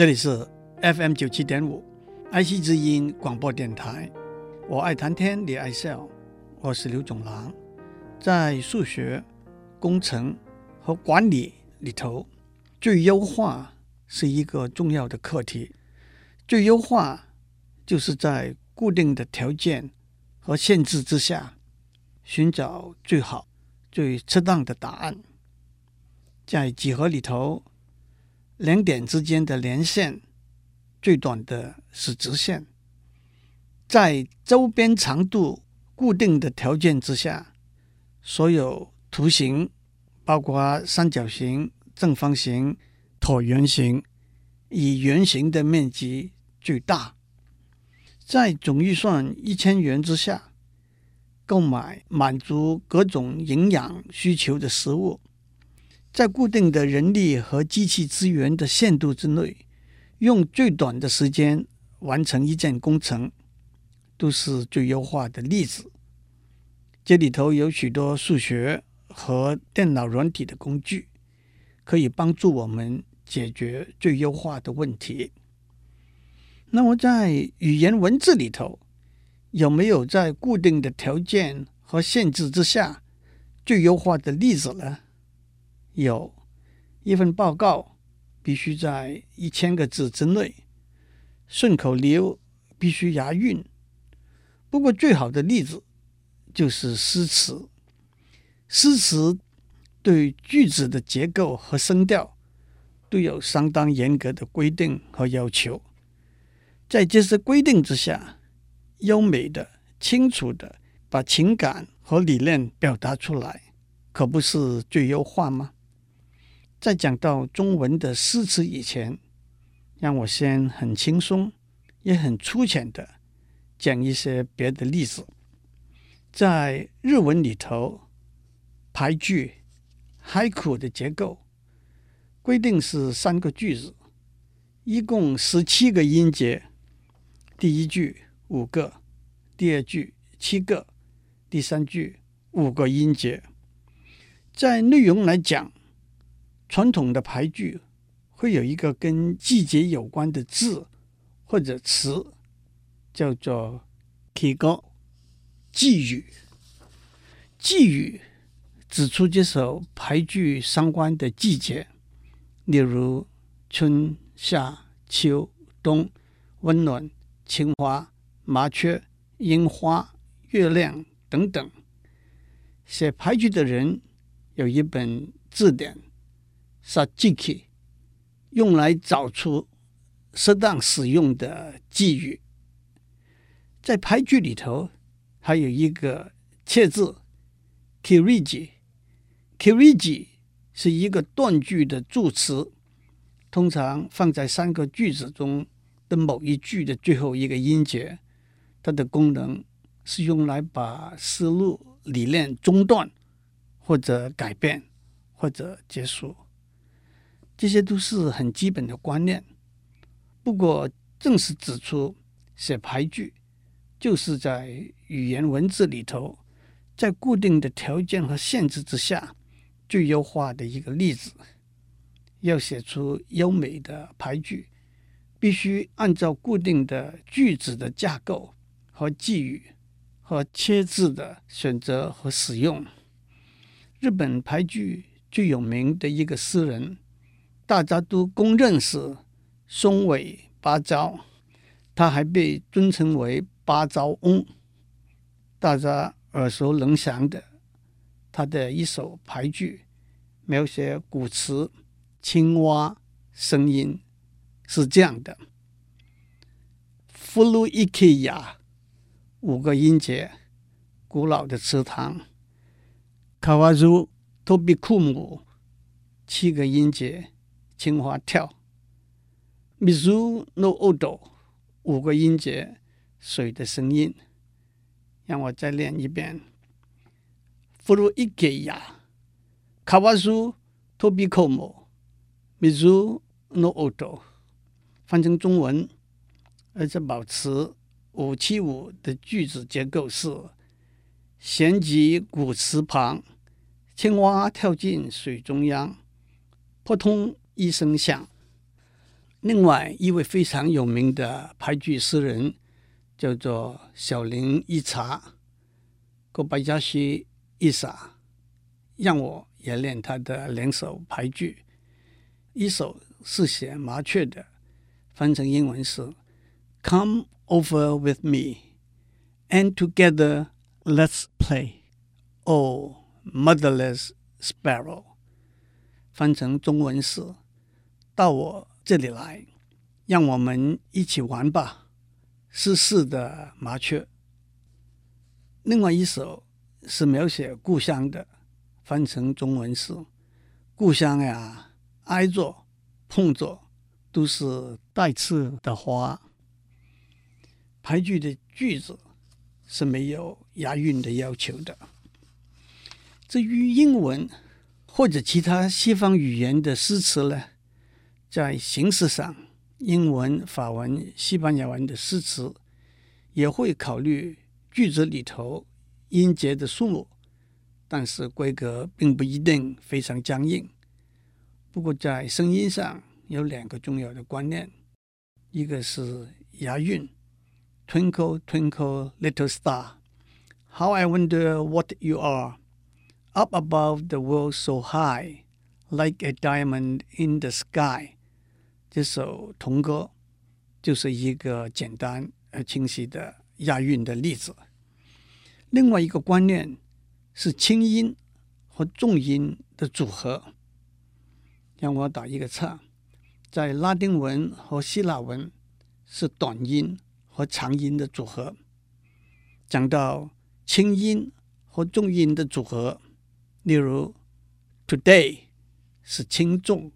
这里是 FM 九七点五爱惜之音广播电台。我爱谈天，你爱笑，我是刘总郎。在数学、工程和管理里头，最优化是一个重要的课题。最优化就是在固定的条件和限制之下，寻找最好、最适当的答案。在几何里头，两点之间的连线最短的是直线。在周边长度固定的条件之下，所有图形，包括三角形、正方形、椭圆形，以圆形的面积最大。在总预算一千元之下，购买满足各种营养需求的食物。在固定的人力和机器资源的限度之内，用最短的时间完成一件工程，都是最优化的例子。这里头有许多数学和电脑软体的工具，可以帮助我们解决最优化的问题。那么，在语言文字里头，有没有在固定的条件和限制之下最优化的例子呢？有一份报告必须在一千个字之内，顺口溜必须押韵。不过，最好的例子就是诗词。诗词对句子的结构和声调都有相当严格的规定和要求。在这些规定之下，优美的、清楚的把情感和理念表达出来，可不是最优化吗？在讲到中文的诗词以前，让我先很轻松，也很粗浅的讲一些别的例子。在日文里头，俳句 haiku 的结构规定是三个句子，一共十七个音节。第一句五个，第二句七个，第三句五个音节。在内容来讲。传统的牌句会有一个跟季节有关的字或者词，叫做“季语”。季语，季语指出这首牌句相关的季节，例如春夏秋冬、温暖、青蛙、麻雀、樱花、月亮等等。写牌句的人有一本字典。Sa jiki 用来找出适当使用的季语，在俳句里头还有一个切字 kirigi，kirigi 是一个断句的助词，通常放在三个句子中的某一句的最后一个音节。它的功能是用来把思路理念中断，或者改变，或者结束。这些都是很基本的观念，不过正是指出写俳句就是在语言文字里头，在固定的条件和限制之下最优化的一个例子。要写出优美的俳句，必须按照固定的句子的架构和寄语和切字的选择和使用。日本俳句最有名的一个诗人。大家都公认是松尾芭蕉，他还被尊称为芭蕉翁。大家耳熟能详的，他的一首俳句，描写古池青蛙声音是这样的：“Furu ikea 五个音节，古老的池塘；“Kawazu tobikumu”，七个音节。青蛙跳，Mizu no Odo，五个音节，水的声音。让我再练一遍：Furu ikeya，Kawazu tobikomo，Mizu no Odo。翻成中文，而且保持五七五的句子结构是：闲极古池旁，青蛙跳进水中央，扑通。一声响，另外一位非常有名的俳句诗人叫做小林一茶 Kobayashi Issa，让我也练他的两首俳句。一首是写麻雀的，翻成英文是 “Come over with me and together let's play, oh motherless sparrow”。翻成中文是“到我”。这里来，让我们一起玩吧，失事的麻雀。另外一首是描写故乡的，翻成中文是“故乡呀，挨着碰着都是带刺的花”。俳句的句子是没有押韵的要求的。至于英文或者其他西方语言的诗词呢？在形式上，英文、法文、西班牙文的诗词也会考虑句子里头音节的数目，但是规格并不一定非常僵硬。不过在声音上有两个重要的观念，一个是押韵，Twinkle twinkle little star，How I wonder what you are，Up above the world so high，Like a diamond in the sky。这首童歌就是一个简单而清晰的押韵的例子。另外一个观念是轻音和重音的组合。让我打一个岔，在拉丁文和希腊文是短音和长音的组合。讲到轻音和重音的组合，例如 today 是轻重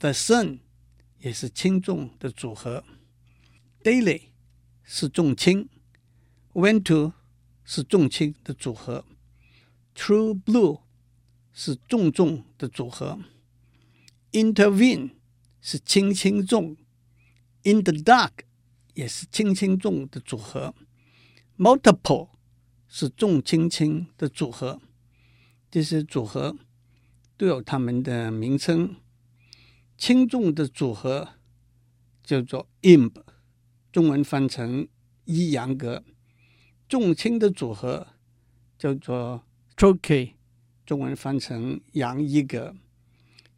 ，the sun。也是轻重的组合，daily 是重轻，went to 是重轻的组合，true blue 是重重的组合，intervene 是轻轻重，in the dark 也是轻轻重的组合，multiple 是重轻轻的组合，这些组合都有它们的名称。轻重的组合叫做 imb，中文翻成一阳格；重轻的组合叫做 trochee，中文翻成阳一格；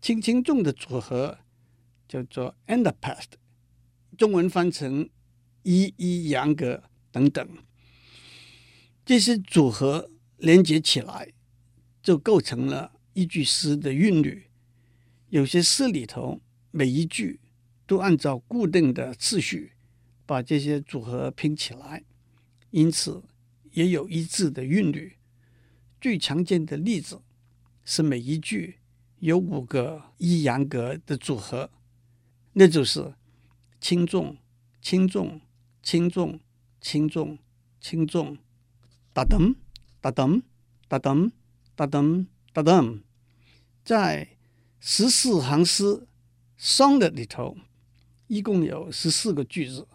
轻轻重的组合叫做 antepast，中文翻成一一阳格等等。这些组合连接起来，就构成了一句诗的韵律。有些诗里头，每一句都按照固定的次序把这些组合拼起来，因此也有一致的韵律。最常见的例子是每一句有五个一阳格的组合，那就是轻重、轻重、轻重、轻重、轻重，哒噔哒噔哒噔哒噔哒噔，在。十四行诗 sonnet 里头，一共有十四个句子，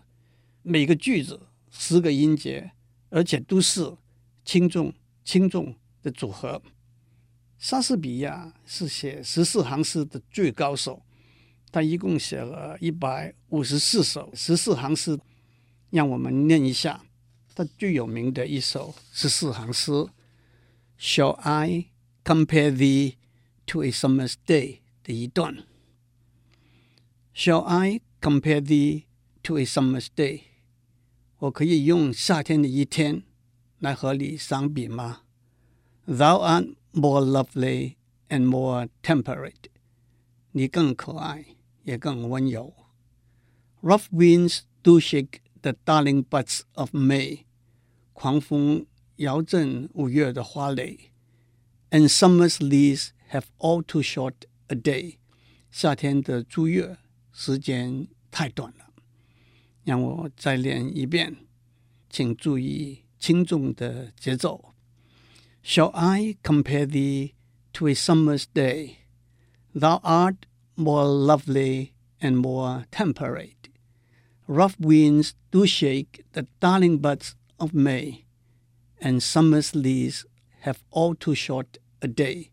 每个句子十个音节，而且都是轻重轻重的组合。莎士比亚是写十四行诗的最高手，他一共写了一百五十四首十四行诗。让我们念一下他最有名的一首十四行诗：Shall I compare the To a summer's day 的一段，Shall I compare thee to a summer's day？我可以用夏天的一天来和你相比吗？Thou art more lovely and more temperate。你更可爱，也更温柔。Rough winds do shake the darling buds of May。狂风摇震五月的花蕾。And summer's leaves have all too short a day，夏天的朱叶时间太短了。让我再练一遍，请注意轻重的节奏。Shall I compare thee to a summer's day? Thou art more lovely and more temperate. Rough winds do shake the darling buds of May, and summer's leaves have all too short a day.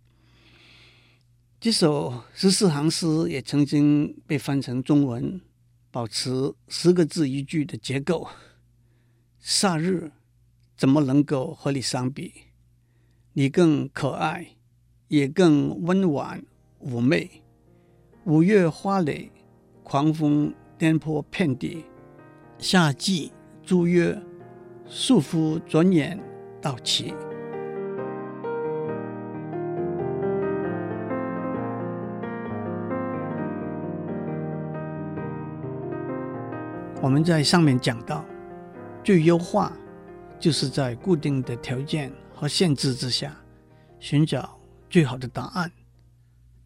这首十四行诗也曾经被翻成中文，保持十个字一句的结构。夏日怎么能够和你相比？你更可爱，也更温婉妩媚。五月花蕾，狂风颠簸遍地。夏季租约，束缚转眼到期。我们在上面讲到，最优化就是在固定的条件和限制之下，寻找最好的答案。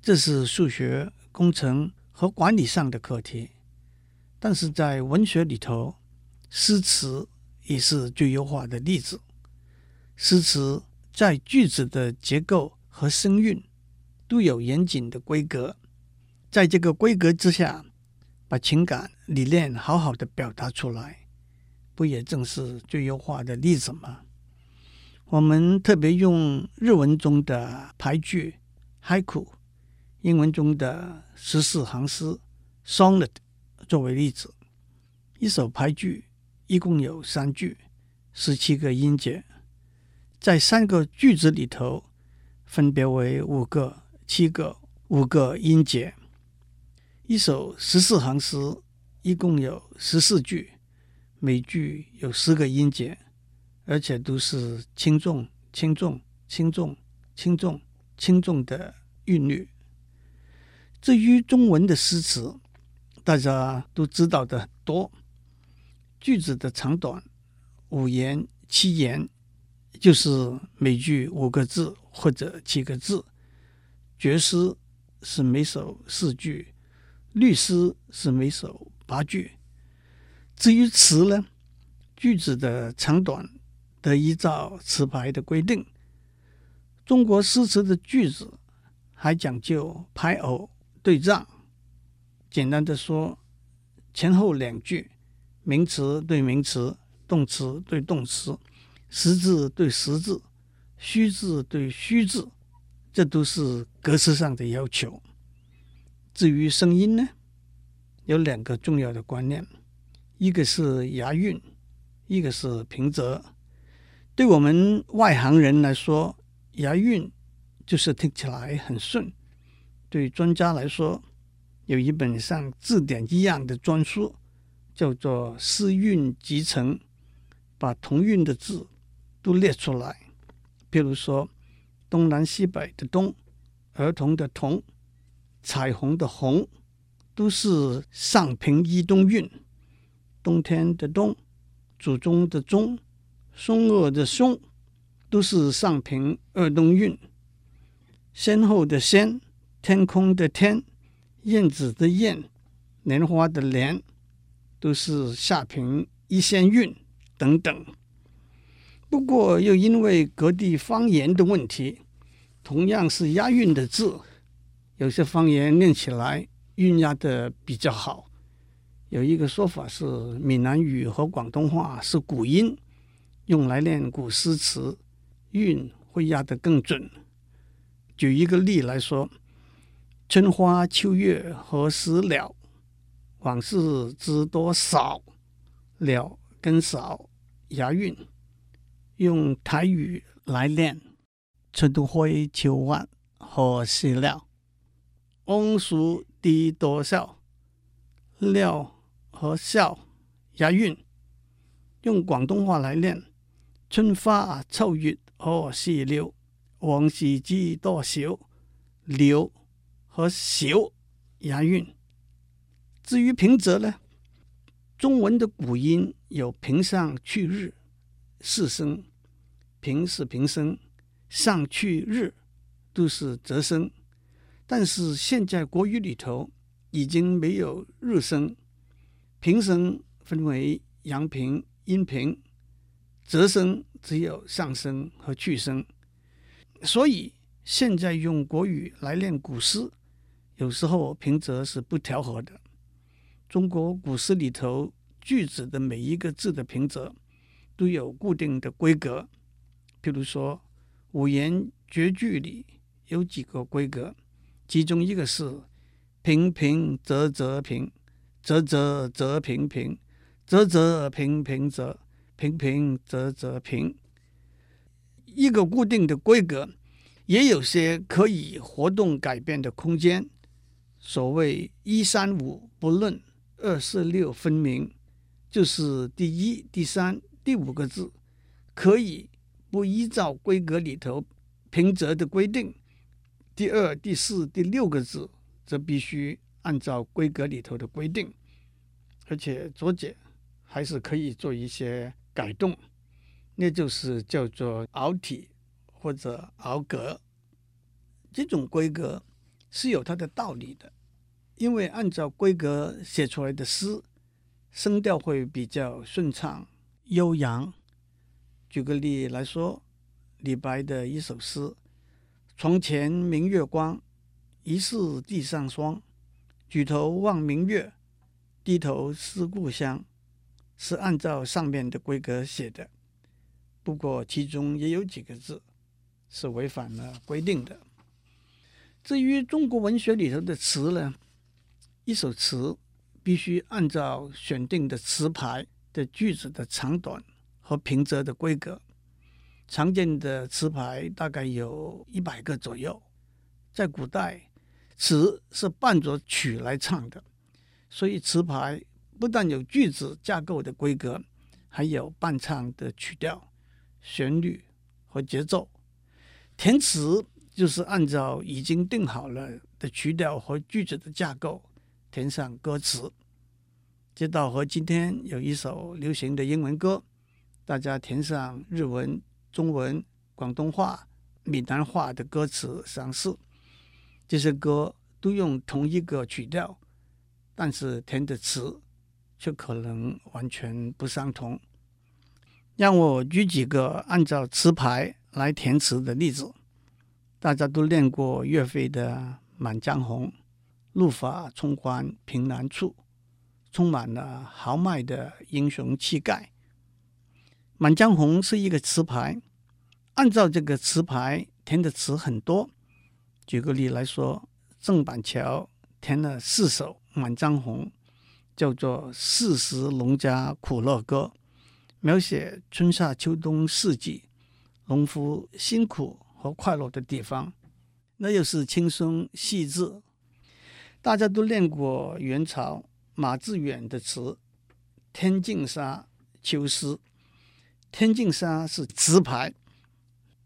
这是数学、工程和管理上的课题。但是在文学里头，诗词也是最优化的例子。诗词在句子的结构和声韵都有严谨的规格，在这个规格之下，把情感理念好好的表达出来，不也正是最优化的例子吗？我们特别用日文中的俳句 haiku，英文中的十四行诗 sonnet 作为例子。一首俳句一共有三句，十七个音节，在三个句子里头，分别为五个、七个、五个音节。一首十四行诗一共有十四句，每句有十个音节，而且都是轻重、轻重、轻重、轻重、轻重的韵律。至于中文的诗词，大家都知道的多，句子的长短，五言、七言，就是每句五个字或者七个字。绝诗是每首四句。律诗是每首八句，至于词呢，句子的长短得依照词牌的规定。中国诗词的句子还讲究排偶对仗，简单的说，前后两句，名词对名词，动词对动词，实字对实字，虚字对虚字，这都是格式上的要求。至于声音呢，有两个重要的观念，一个是押韵，一个是平仄。对我们外行人来说，押韵就是听起来很顺；对专家来说，有一本像字典一样的专书，叫做《诗韵集成》，把同韵的字都列出来。比如说，东南西北的“东”，儿童的“童”。彩虹的虹都是上平一东韵，冬天的冬，祖宗的宗，松恶的松都是上平二东韵，先后的先，天空的天，燕子的燕，莲花的莲都是下平一先韵等等。不过又因为各地方言的问题，同样是押韵的字。有些方言念起来韵押的比较好，有一个说法是闽南语和广东话是古音，用来念古诗词，韵会押得更准。举一个例来说：“春花秋月何时了？往事知多少？”了跟少押韵，用台语来念：“春花秋月何时了？”往事知多少？了和少押韵，用广东话来念：春花秋月何时了？往事知多少？了和少押韵。至于平仄呢？中文的古音有平上去日四声，平是平声，上去日都是仄声。但是现在国语里头已经没有日声，平声分为阳平、阴平，仄声只有上声和去声。所以现在用国语来练古诗，有时候平仄是不调和的。中国古诗里头句子的每一个字的平仄都有固定的规格，譬如说五言绝句里有几个规格。其中一个是平平仄仄平，仄仄仄平平，仄仄平平仄，平平仄仄平。一个固定的规格，也有些可以活动改变的空间。所谓一三五不论，二四六分明，就是第一、第三、第五个字可以不依照规格里头平仄的规定，第二、第四、第六个字则必须按照规格里头的规定，而且左解还是可以做一些改动，那就是叫做凹体或者凹格。这种规格是有它的道理的，因为按照规格写出来的诗，声调会比较顺畅悠扬。举个例来说，李白的一首诗：“床前明月光，疑是地上霜。举头望明月，低头思故乡。”是按照上面的规格写的，不过其中也有几个字是违反了规定的。至于中国文学里头的词呢，一首词必须按照选定的词牌的句子的长短和平仄的规格。常见的词牌大概有一百个左右。在古代，词是伴着曲来唱的，所以词牌不但有句子架构的规格，还有伴唱的曲调、旋律和节奏。填词就是按照已经定好了的曲调和句子的架构填上歌词。这倒和今天有一首流行的英文歌，大家填上日文、中文、广东话、闽南话的歌词相似。这些歌都用同一个曲调，但是填的词却可能完全不相同。让我举几个按照词牌来填词的例子。大家都练过岳飞的《满江红》，怒发冲冠凭栏处，充满了豪迈的英雄气概。《满江红》是一个词牌，按照这个词牌填的词很多。举个例来说，郑板桥填了四首《满江红》，叫做《四时农家苦乐歌》，描写春夏秋冬四季农夫辛苦和快乐的地方。那又是轻松细致。大家都练过元朝马致远的词《天净沙·秋思》，《天净沙》是词牌，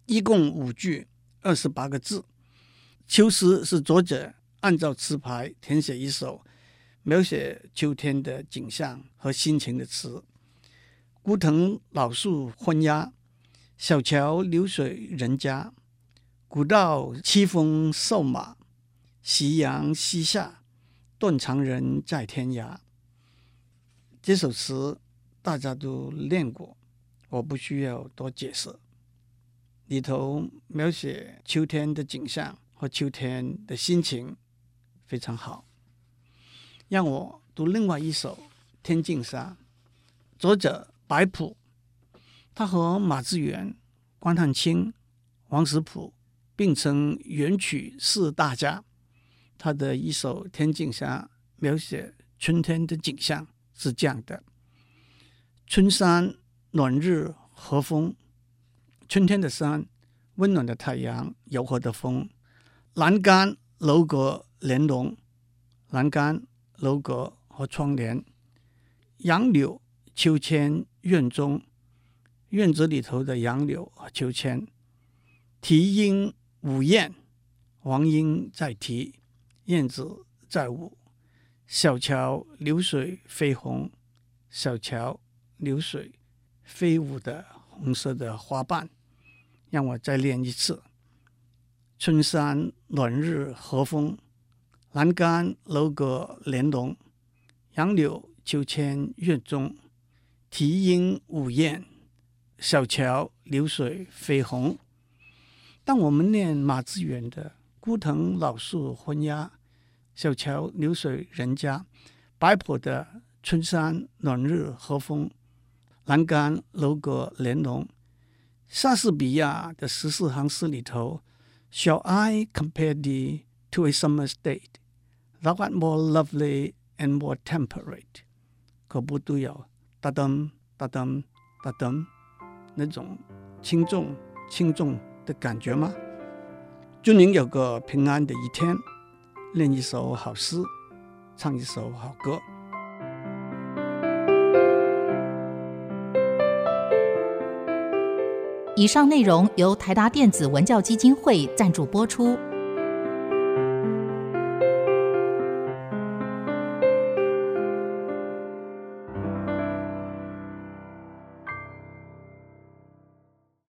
一共五句，二十八个字。秋思是作者按照词牌填写一首描写秋天的景象和心情的词。孤藤老树昏鸦，小桥流水人家。古道西风瘦马，夕阳西下，断肠人在天涯。这首词大家都练过，我不需要多解释。里头描写秋天的景象。和秋天的心情非常好。让我读另外一首《天净沙》，作者白朴，他和马致远、关汉卿、王实甫并称元曲四大家。他的一首《天净沙》描写春天的景象是这样的：春山暖日和风，春天的山，温暖的太阳，柔和的风。栏杆、楼阁连侬，栏杆、楼阁和窗帘。杨柳秋千院中，院子里头的杨柳和秋千。啼莺舞燕，黄莺在啼，燕子在舞。小桥流水飞红，小桥流水飞舞的红色的花瓣。让我再练一次。春山暖日和风，栏杆楼阁连侬，杨柳秋千院中，啼莺舞燕，小桥流水飞红。当我们念马致远的“枯藤老树昏鸦，小桥流水人家”，白朴的“春山暖日和风，栏杆楼阁连侬”，莎士比亚的十四行诗里头。Shall I compare thee to a summer's day? Thou art more lovely and more temperate，可不都有哒噔哒噔哒噔那种轻重轻重的感觉吗？祝您有个平安的一天，练一首好诗，唱一首好歌。以上内容由台达电子文教基金会赞助播出。